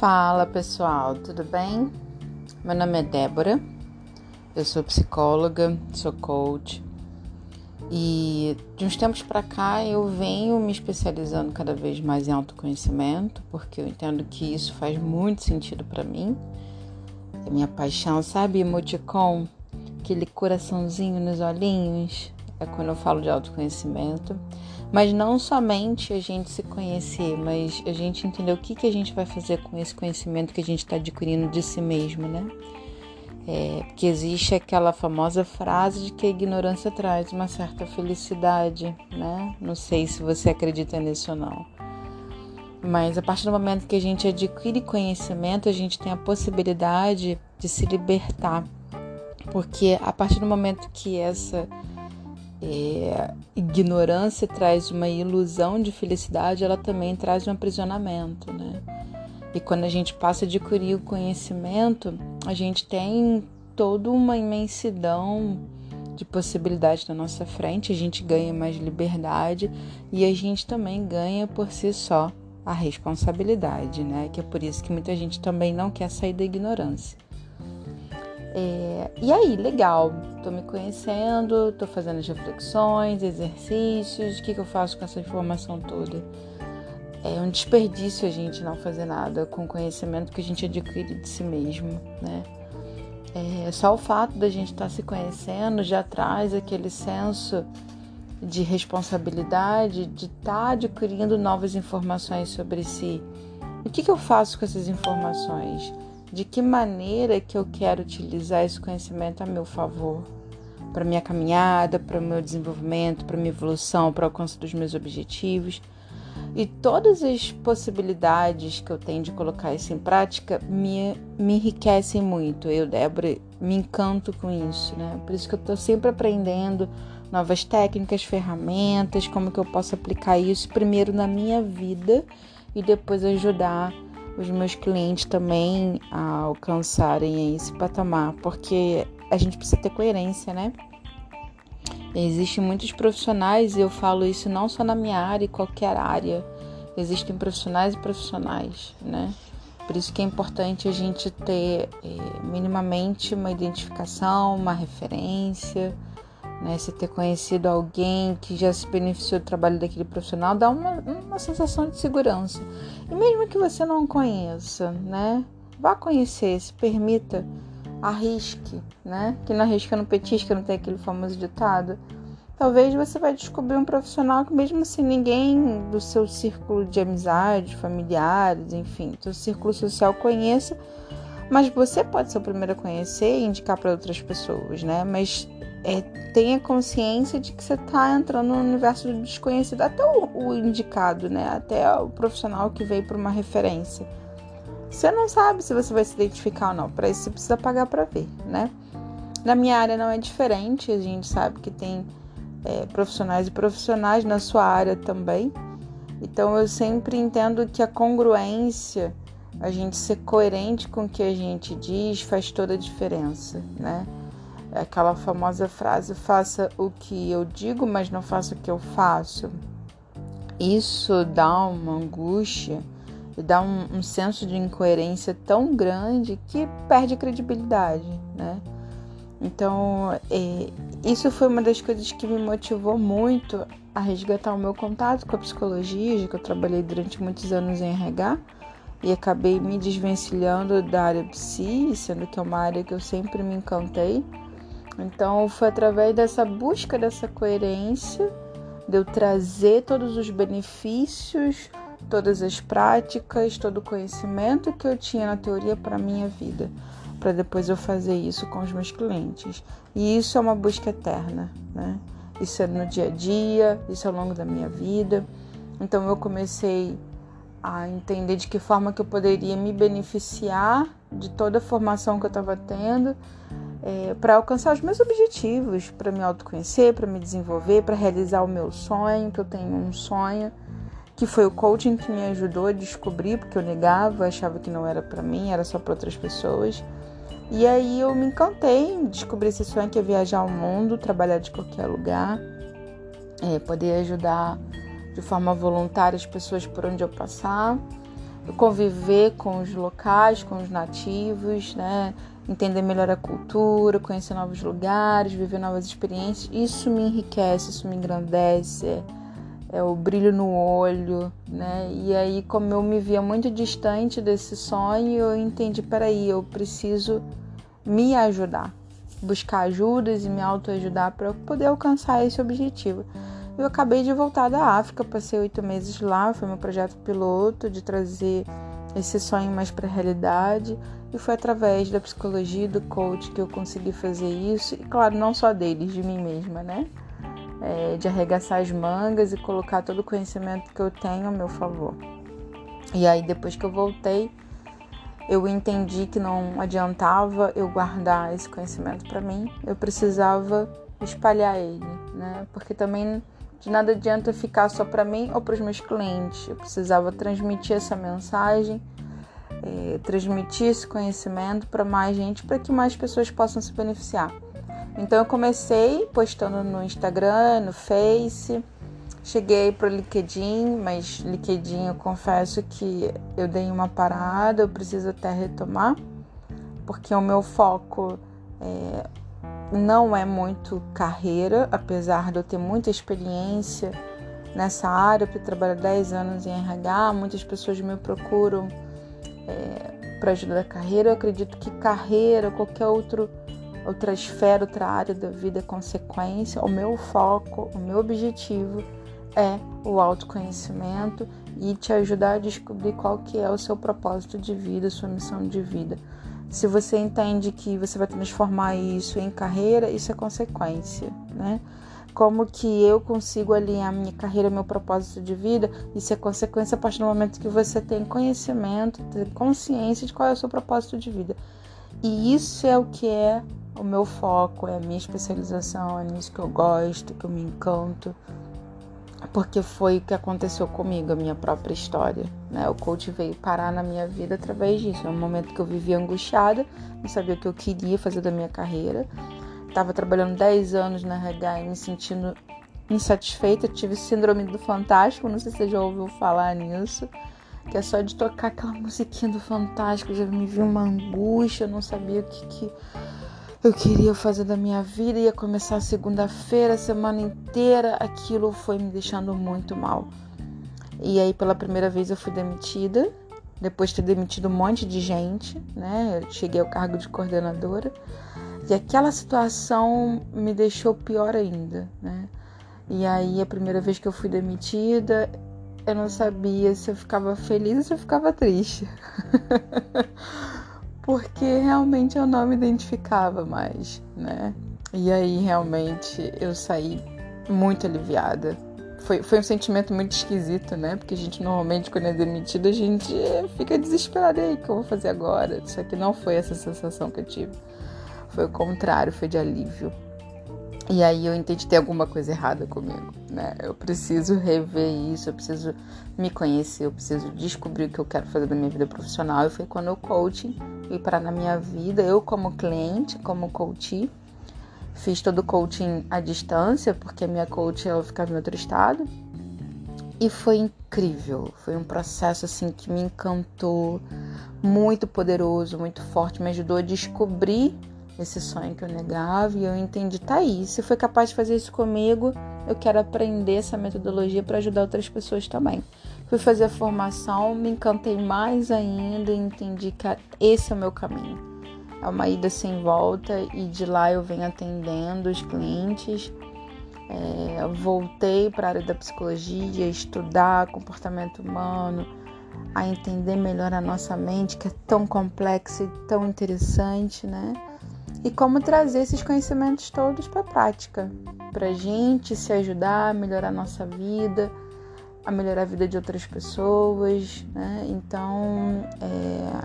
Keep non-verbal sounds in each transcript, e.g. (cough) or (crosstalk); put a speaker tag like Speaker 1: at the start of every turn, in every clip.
Speaker 1: Fala pessoal, tudo bem? Meu nome é Débora, eu sou psicóloga, sou coach e de uns tempos para cá eu venho me especializando cada vez mais em autoconhecimento porque eu entendo que isso faz muito sentido para mim. É minha paixão, sabe, emoticon, aquele coraçãozinho nos olhinhos, é quando eu falo de autoconhecimento. Mas não somente a gente se conhecer, mas a gente entender o que, que a gente vai fazer com esse conhecimento que a gente está adquirindo de si mesmo, né? É, porque existe aquela famosa frase de que a ignorância traz uma certa felicidade, né? Não sei se você acredita nisso ou não. Mas a partir do momento que a gente adquire conhecimento, a gente tem a possibilidade de se libertar. Porque a partir do momento que essa é, ignorância traz uma ilusão de felicidade, ela também traz um aprisionamento, né? E quando a gente passa a adquirir o conhecimento, a gente tem toda uma imensidão de possibilidades na nossa frente, a gente ganha mais liberdade e a gente também ganha por si só a responsabilidade, né? Que é por isso que muita gente também não quer sair da ignorância. É, e aí, legal, tô me conhecendo, tô fazendo as reflexões, exercícios, o que, que eu faço com essa informação toda? É um desperdício a gente não fazer nada com o conhecimento que a gente adquire de si mesmo, né? É, só o fato da gente estar tá se conhecendo já traz aquele senso de responsabilidade de estar tá adquirindo novas informações sobre si. O que, que eu faço com essas informações? de que maneira que eu quero utilizar esse conhecimento a meu favor, para minha caminhada, para o meu desenvolvimento, para minha evolução, para o alcance dos meus objetivos. E todas as possibilidades que eu tenho de colocar isso em prática me, me enriquecem muito. Eu, Débora, me encanto com isso, né? Por isso que eu estou sempre aprendendo novas técnicas, ferramentas, como que eu posso aplicar isso primeiro na minha vida e depois ajudar os meus clientes também a alcançarem esse patamar, porque a gente precisa ter coerência, né? Existem muitos profissionais, e eu falo isso não só na minha área, em qualquer área. Existem profissionais e profissionais, né? Por isso que é importante a gente ter é, minimamente uma identificação, uma referência, né? Se ter conhecido alguém que já se beneficiou do trabalho daquele profissional dá uma, uma sensação de segurança. E mesmo que você não conheça, né? Vá conhecer, se permita, arrisque, né? Que não arrisca no petisca, não tem aquele famoso ditado. Talvez você vai descobrir um profissional que mesmo sem ninguém do seu círculo de amizade, familiares, enfim, do círculo social conheça, mas você pode ser o primeiro a conhecer e indicar para outras pessoas, né? Mas é, tenha consciência de que você está entrando no universo do desconhecido, até o, o indicado, né? Até o profissional que veio para uma referência. Você não sabe se você vai se identificar ou não. Para isso você precisa pagar para ver, né? Na minha área não é diferente. A gente sabe que tem é, profissionais e profissionais na sua área também. Então eu sempre entendo que a congruência, a gente ser coerente com o que a gente diz, faz toda a diferença, né? É aquela famosa frase: faça o que eu digo, mas não faça o que eu faço. Isso dá uma angústia dá um, um senso de incoerência tão grande que perde credibilidade, né? Então, é, isso foi uma das coisas que me motivou muito a resgatar o meu contato com a psicologia, já que eu trabalhei durante muitos anos em RH e acabei me desvencilhando da área psi, sendo que é uma área que eu sempre me encantei. Então foi através dessa busca dessa coerência, de eu trazer todos os benefícios, todas as práticas, todo o conhecimento que eu tinha na teoria para a minha vida, para depois eu fazer isso com os meus clientes. E isso é uma busca eterna, né? Isso é no dia a dia, isso é ao longo da minha vida. Então eu comecei a entender de que forma que eu poderia me beneficiar de toda a formação que eu estava tendo é, para alcançar os meus objetivos, para me autoconhecer, para me desenvolver, para realizar o meu sonho, que eu tenho um sonho, que foi o coaching que me ajudou a descobrir, porque eu negava, achava que não era para mim, era só para outras pessoas. E aí eu me encantei, descobri esse sonho que é viajar ao mundo, trabalhar de qualquer lugar, é, poder ajudar de forma voluntária as pessoas por onde eu passar conviver com os locais, com os nativos, né? entender melhor a cultura, conhecer novos lugares, viver novas experiências. Isso me enriquece, isso me engrandece, é, o brilho no olho, né? E aí, como eu me via muito distante desse sonho, eu entendi, peraí, eu preciso me ajudar, buscar ajudas e me autoajudar para poder alcançar esse objetivo. Eu acabei de voltar da África, passei oito meses lá, foi meu projeto piloto de trazer esse sonho mais para a realidade. E foi através da psicologia e do coach que eu consegui fazer isso. E claro, não só deles, de mim mesma, né? É, de arregaçar as mangas e colocar todo o conhecimento que eu tenho a meu favor. E aí, depois que eu voltei, eu entendi que não adiantava eu guardar esse conhecimento para mim, eu precisava espalhar ele, né? Porque também de nada adianta ficar só para mim ou para os meus clientes. Eu precisava transmitir essa mensagem, é, transmitir esse conhecimento para mais gente, para que mais pessoas possam se beneficiar. Então eu comecei postando no Instagram, no Face, cheguei para o LinkedIn, mas LinkedIn eu confesso que eu dei uma parada, eu preciso até retomar, porque o meu foco é, não é muito carreira, apesar de eu ter muita experiência nessa área, porque trabalho 10 anos em RH, muitas pessoas me procuram é, para ajuda da carreira. Eu acredito que carreira, qualquer outro, outra esfera, outra área da vida consequência. O meu foco, o meu objetivo é o autoconhecimento e te ajudar a descobrir qual que é o seu propósito de vida, sua missão de vida. Se você entende que você vai transformar isso em carreira, isso é consequência, né? Como que eu consigo alinhar minha carreira, meu propósito de vida, isso é consequência a partir do momento que você tem conhecimento, tem consciência de qual é o seu propósito de vida. E isso é o que é o meu foco, é a minha especialização, é nisso que eu gosto, que eu me encanto porque foi o que aconteceu comigo, a minha própria história. Né? O coach veio parar na minha vida através disso. É um momento que eu vivia angustiada, não sabia o que eu queria fazer da minha carreira. Estava trabalhando 10 anos na RH e me sentindo insatisfeita. tive síndrome do Fantástico, não sei se você já ouviu falar nisso. Que é só de tocar aquela musiquinha do Fantástico, já me viu uma angústia, eu não sabia o que, que eu queria fazer da minha vida, ia começar segunda-feira, semana inteira, aquilo foi me deixando muito mal. E aí, pela primeira vez, eu fui demitida, depois de ter demitido um monte de gente, né? Eu cheguei ao cargo de coordenadora. E aquela situação me deixou pior ainda, né? E aí, a primeira vez que eu fui demitida, eu não sabia se eu ficava feliz ou se eu ficava triste. (laughs) porque realmente eu não me identificava mais, né? E aí realmente eu saí muito aliviada. Foi, foi um sentimento muito esquisito, né? Porque a gente normalmente, quando é demitido, a gente fica desesperado. aí, o que eu vou fazer agora? Só que não foi essa sensação que eu tive. Foi o contrário, foi de alívio. E aí eu entendi tem alguma coisa errada comigo, né? Eu preciso rever isso, eu preciso me conhecer, eu preciso descobrir o que eu quero fazer da minha vida profissional. E foi quando o coaching veio parar na minha vida, eu como cliente, como coach, fiz todo o coaching à distância, porque a minha coach ela ficava em outro estado. E foi incrível, foi um processo assim que me encantou, muito poderoso, muito forte, me ajudou a descobrir esse sonho que eu negava e eu entendi, tá aí, se foi capaz de fazer isso comigo, eu quero aprender essa metodologia para ajudar outras pessoas também. Fui fazer a formação, me encantei mais ainda e entendi que esse é o meu caminho. É uma ida sem volta e de lá eu venho atendendo os clientes. É, voltei para a área da psicologia, estudar comportamento humano, a entender melhor a nossa mente, que é tão complexa e tão interessante, né? E como trazer esses conhecimentos todos para a prática, para a gente se ajudar a melhorar a nossa vida, a melhorar a vida de outras pessoas, né? Então,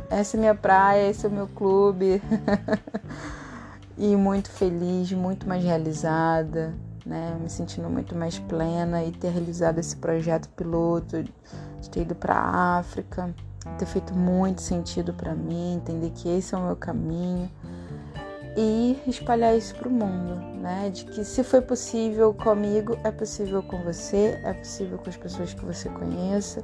Speaker 1: é, essa é minha praia, esse é o meu clube. (laughs) e muito feliz, muito mais realizada, né? Me sentindo muito mais plena e ter realizado esse projeto piloto, de ter ido para a África, ter feito muito sentido para mim, entender que esse é o meu caminho e espalhar isso para o mundo, né? De que se foi possível comigo, é possível com você, é possível com as pessoas que você conheça,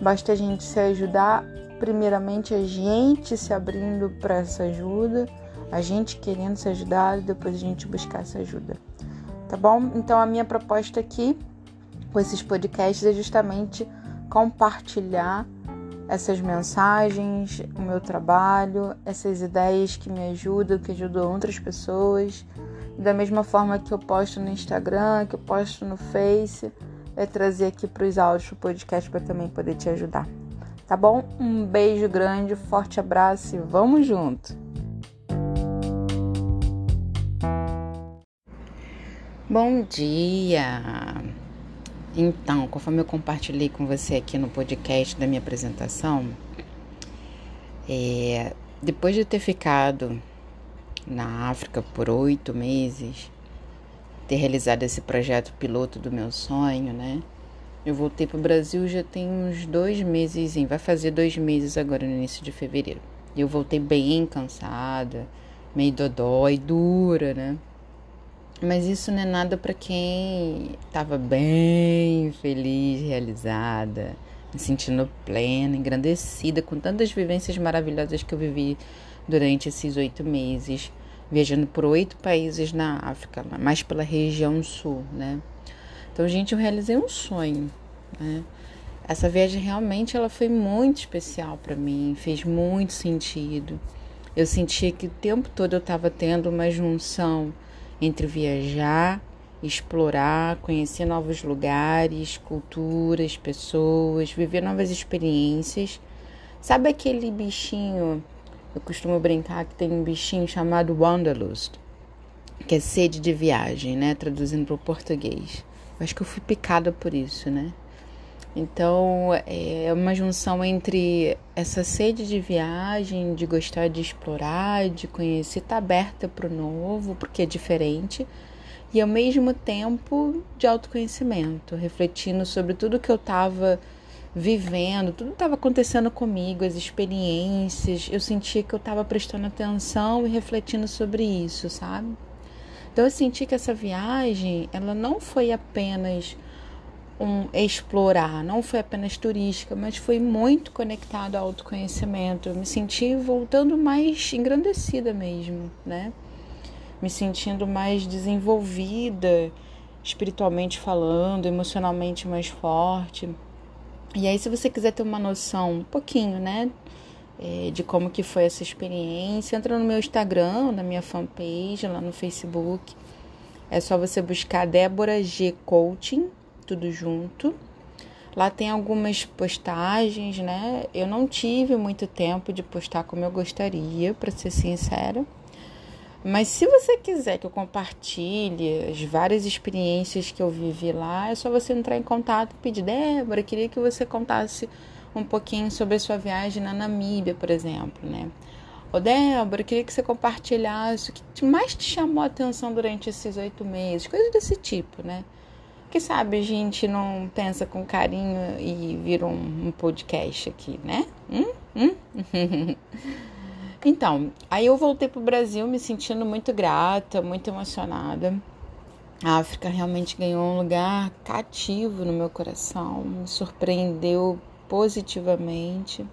Speaker 1: Basta a gente se ajudar, primeiramente a gente se abrindo para essa ajuda, a gente querendo se ajudar e depois a gente buscar essa ajuda. Tá bom? Então a minha proposta aqui com esses podcasts é justamente compartilhar essas mensagens, o meu trabalho, essas ideias que me ajudam, que ajudam outras pessoas. Da mesma forma que eu posto no Instagram, que eu posto no Face, é trazer aqui para os áudios do podcast para também poder te ajudar. Tá bom? Um beijo grande, forte abraço e vamos junto! Bom dia! Então, conforme eu compartilhei com você aqui no podcast da minha apresentação, é, depois de ter ficado na África por oito meses, ter realizado esse projeto piloto do meu sonho, né? Eu voltei para o Brasil já tem uns dois meses, vai fazer dois meses agora no início de fevereiro. Eu voltei bem cansada, meio dodói, dura, né? Mas isso não é nada para quem estava bem feliz, realizada, me sentindo plena, engrandecida com tantas vivências maravilhosas que eu vivi durante esses oito meses, viajando por oito países na África, mais pela região sul, né? Então, gente, eu realizei um sonho, né? Essa viagem realmente ela foi muito especial para mim, fez muito sentido. Eu sentia que o tempo todo eu estava tendo uma junção entre viajar, explorar, conhecer novos lugares, culturas, pessoas, viver novas experiências. Sabe aquele bichinho? Eu costumo brincar que tem um bichinho chamado Wanderlust, que é sede de viagem, né? Traduzindo para o português. Eu acho que eu fui picada por isso, né? Então é uma junção entre essa sede de viagem, de gostar de explorar, de conhecer, estar tá aberta para o novo, porque é diferente, e ao mesmo tempo de autoconhecimento, refletindo sobre tudo que eu estava vivendo, tudo estava acontecendo comigo, as experiências, eu sentia que eu estava prestando atenção e refletindo sobre isso, sabe? Então eu senti que essa viagem, ela não foi apenas um explorar, não foi apenas turística, mas foi muito conectado ao autoconhecimento. Eu me senti voltando mais engrandecida mesmo, né? Me sentindo mais desenvolvida, espiritualmente falando, emocionalmente mais forte. E aí, se você quiser ter uma noção um pouquinho, né, é, de como que foi essa experiência, entra no meu Instagram, na minha fanpage, lá no Facebook. É só você buscar Débora G Coaching tudo junto. Lá tem algumas postagens, né? Eu não tive muito tempo de postar como eu gostaria, para ser sincera. Mas se você quiser que eu compartilhe as várias experiências que eu vivi lá, é só você entrar em contato e pedir, Débora, queria que você contasse um pouquinho sobre a sua viagem na Namíbia, por exemplo, né? Ô Débora, queria que você compartilhasse o que mais te chamou a atenção durante esses oito meses, coisas desse tipo, né? Que sabe a gente não pensa com carinho e vira um, um podcast aqui, né? Hum? Hum? (laughs) então, aí eu voltei pro Brasil me sentindo muito grata, muito emocionada. A África realmente ganhou um lugar cativo no meu coração, me surpreendeu positivamente.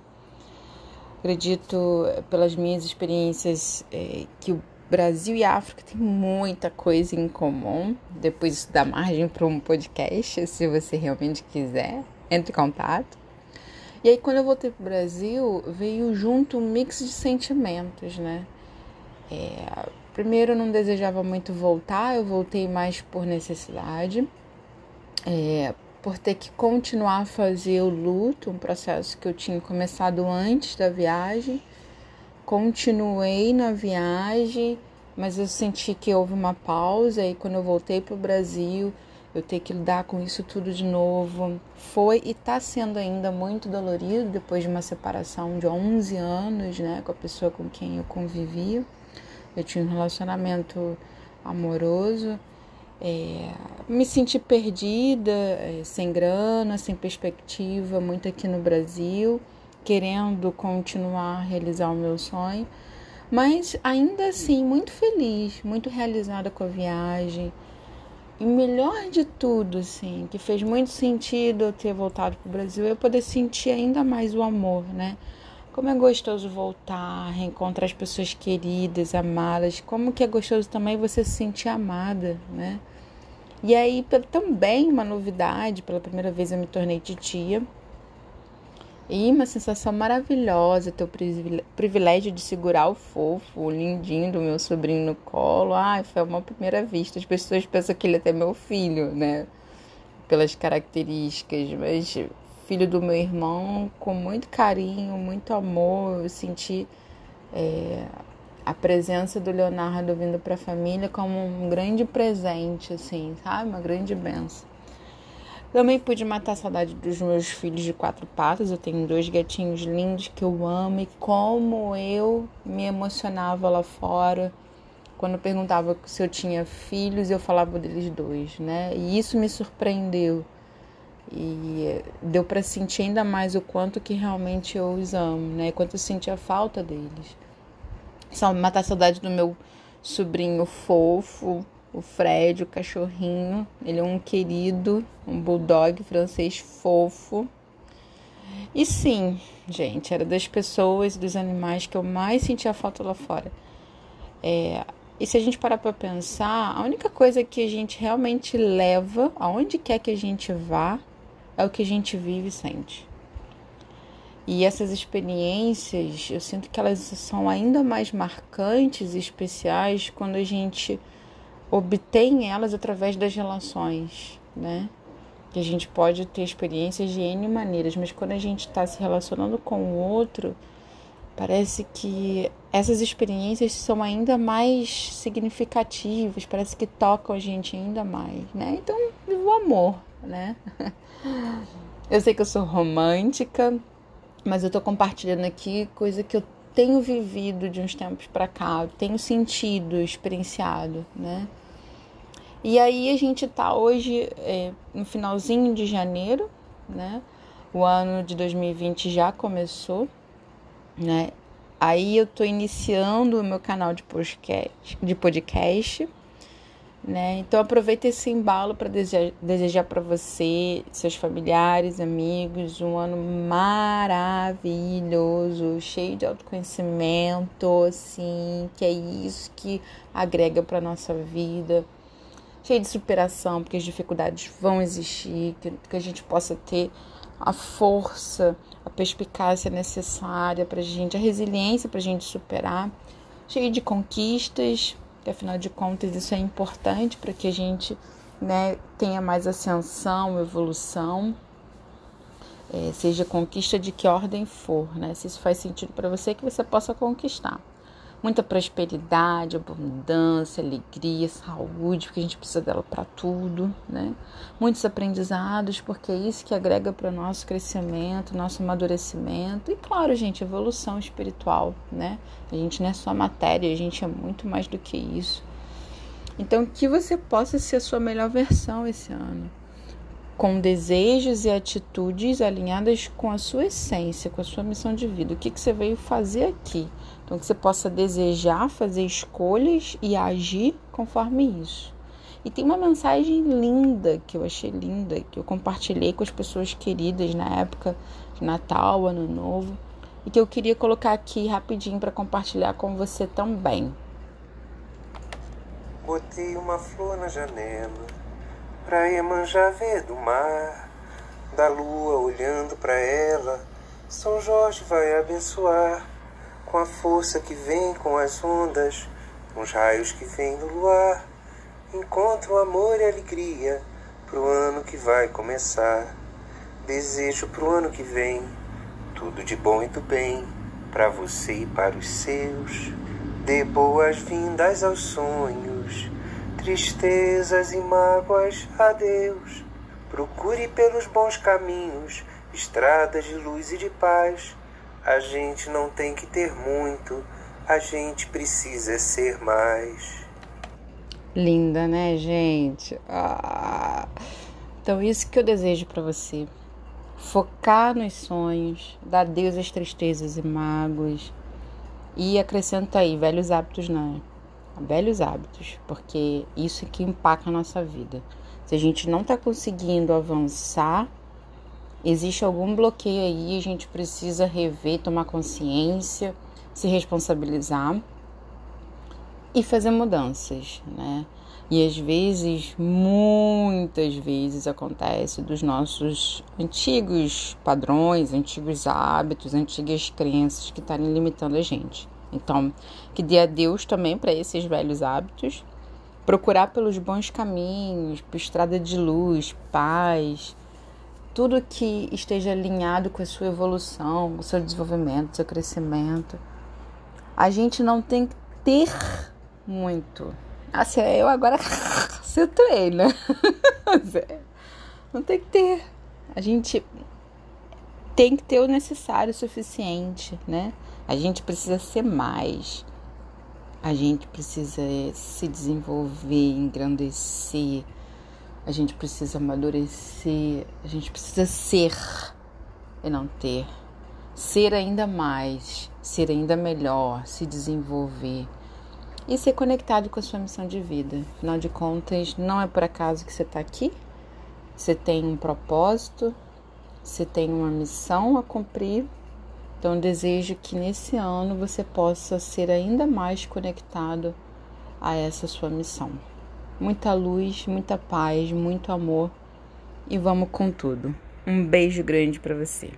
Speaker 1: Acredito, pelas minhas experiências, é, que o Brasil e África têm muita coisa em comum. Depois isso dá margem para um podcast, se você realmente quiser. Entre em contato. E aí, quando eu voltei para o Brasil, veio junto um mix de sentimentos, né? É, primeiro, eu não desejava muito voltar, eu voltei mais por necessidade, é, por ter que continuar a fazer o luto, um processo que eu tinha começado antes da viagem continuei na viagem, mas eu senti que houve uma pausa e quando eu voltei para o Brasil, eu ter que lidar com isso tudo de novo. Foi e está sendo ainda muito dolorido depois de uma separação de 11 anos, né, com a pessoa com quem eu convivia. Eu tinha um relacionamento amoroso. É, me senti perdida, é, sem grana, sem perspectiva, muito aqui no Brasil querendo continuar a realizar o meu sonho, mas ainda assim muito feliz, muito realizada com a viagem, e melhor de tudo, assim, que fez muito sentido eu ter voltado para o Brasil, eu poder sentir ainda mais o amor, né? Como é gostoso voltar, reencontrar as pessoas queridas, amadas. Como que é gostoso também você se sentir amada, né? E aí, também uma novidade, pela primeira vez eu me tornei titia. E uma sensação maravilhosa ter o privilégio de segurar o fofo, o lindinho do meu sobrinho no colo. Ai, foi uma primeira vista. As pessoas pensam que ele é até meu filho, né? Pelas características, mas filho do meu irmão com muito carinho, muito amor. Eu senti é, a presença do Leonardo vindo para a família como um grande presente, assim, sabe? Uma grande benção. Também pude matar a saudade dos meus filhos de quatro patas. Eu tenho dois gatinhos lindos que eu amo e como eu me emocionava lá fora quando perguntava se eu tinha filhos, eu falava deles dois, né? E isso me surpreendeu e deu para sentir ainda mais o quanto que realmente eu os amo, né? Quanto eu sentia falta deles. Só matar a saudade do meu sobrinho fofo, o Fred, o cachorrinho. Ele é um querido, um bulldog francês fofo. E sim, gente, era das pessoas, dos animais que eu mais sentia falta lá fora. É, e se a gente parar para pensar, a única coisa que a gente realmente leva, aonde quer que a gente vá, é o que a gente vive e sente. E essas experiências, eu sinto que elas são ainda mais marcantes e especiais quando a gente obtém elas através das relações, né? Que a gente pode ter experiências de N maneiras, mas quando a gente está se relacionando com o outro, parece que essas experiências são ainda mais significativas, parece que tocam a gente ainda mais, né? Então, o amor, né? (laughs) Eu sei que eu sou romântica, mas eu tô compartilhando aqui coisa que eu tenho vivido de uns tempos para cá, tenho sentido, experienciado, né? E aí a gente tá hoje é, no finalzinho de janeiro, né? O ano de 2020 já começou, né? Aí eu tô iniciando o meu canal de podcast, de podcast né? Então aproveita esse embalo para desejar, desejar para você, seus familiares, amigos, um ano maravilhoso, cheio de autoconhecimento, assim, que é isso que agrega para nossa vida, cheio de superação, porque as dificuldades vão existir, que, que a gente possa ter a força, a perspicácia necessária para gente, a resiliência para a gente superar, cheio de conquistas, que afinal de contas isso é importante para que a gente né, tenha mais ascensão, evolução, é, seja conquista de que ordem for, né? Se isso faz sentido para você, que você possa conquistar muita prosperidade, abundância, alegria, saúde, porque a gente precisa dela para tudo, né? Muitos aprendizados, porque é isso que agrega para o nosso crescimento, nosso amadurecimento e, claro, gente, evolução espiritual, né? A gente não é só matéria, a gente é muito mais do que isso. Então, que você possa ser a sua melhor versão esse ano com desejos e atitudes alinhadas com a sua essência, com a sua missão de vida. O que, que você veio fazer aqui? Então, que você possa desejar fazer escolhas e agir conforme isso. E tem uma mensagem linda que eu achei linda, que eu compartilhei com as pessoas queridas na época de Natal, Ano Novo, e que eu queria colocar aqui rapidinho para compartilhar com você também.
Speaker 2: Botei uma flor na janela pra Iemanjá ver do mar, da lua olhando para ela, São Jorge vai abençoar, com a força que vem com as ondas, com os raios que vêm do luar, encontro amor e alegria pro ano que vai começar. Desejo pro ano que vem tudo de bom e do bem para você e para os seus. Dê boas-vindas aos sonhos tristezas e mágoas, adeus. Procure pelos bons caminhos, estradas de luz e de paz. A gente não tem que ter muito, a gente precisa ser mais.
Speaker 1: Linda, né, gente? Ah. Então, isso que eu desejo para você. Focar nos sonhos, dar adeus às tristezas e mágoas. E acrescenta aí, velhos hábitos não velhos hábitos, porque isso é que impacta a nossa vida. Se a gente não está conseguindo avançar, existe algum bloqueio aí, a gente precisa rever, tomar consciência, se responsabilizar e fazer mudanças, né? E às vezes, muitas vezes acontece dos nossos antigos padrões, antigos hábitos, antigas crenças que estarem limitando a gente. Então, que dê a Deus também para esses velhos hábitos, procurar pelos bons caminhos, por estrada de luz, paz, tudo que esteja alinhado com a sua evolução, o seu desenvolvimento, o seu crescimento. A gente não tem que ter muito Assim, eu agora (laughs) situei, né? (laughs) Não tem que ter. A gente tem que ter o necessário, o suficiente, né? A gente precisa ser mais. A gente precisa se desenvolver, engrandecer. A gente precisa amadurecer. A gente precisa ser e não ter. Ser ainda mais, ser ainda melhor, se desenvolver e ser conectado com a sua missão de vida. Afinal de contas, não é por acaso que você está aqui. Você tem um propósito, você tem uma missão a cumprir. Então, desejo que nesse ano você possa ser ainda mais conectado a essa sua missão. Muita luz, muita paz, muito amor e vamos com tudo. Um beijo grande para você.